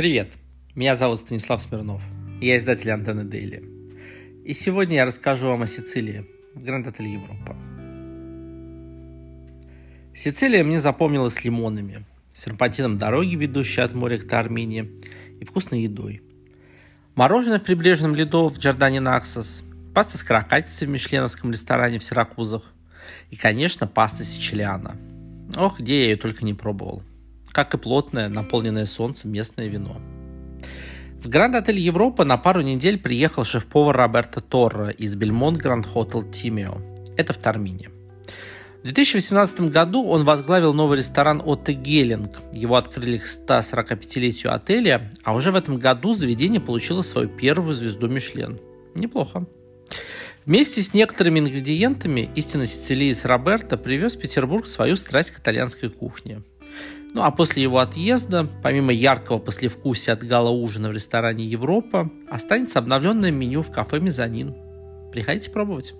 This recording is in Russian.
Привет, меня зовут Станислав Смирнов, я издатель Антенны Дейли. И сегодня я расскажу вам о Сицилии в Гранд-отель Европа. Сицилия мне запомнилась лимонами, серпантином дороги, ведущей от моря к Тармине, и вкусной едой. Мороженое в прибрежном ледо в Джордане Наксос, паста с каракатицей в мишленовском ресторане в Сиракузах и, конечно, паста сичилиана. Ох, где я ее только не пробовал как и плотное, наполненное солнцем местное вино. В Гранд-отель Европа на пару недель приехал шеф-повар Роберто Торро из Бельмонт Гранд Хотел Тимео. Это в Тармине. В 2018 году он возглавил новый ресторан Отте Геллинг. Его открыли к 145-летию отеля, а уже в этом году заведение получило свою первую звезду Мишлен. Неплохо. Вместе с некоторыми ингредиентами истинно сицилиец Роберто привез в Петербург свою страсть к итальянской кухне. Ну а после его отъезда, помимо яркого послевкусия от гала-ужина в ресторане «Европа», останется обновленное меню в кафе «Мезонин». Приходите пробовать.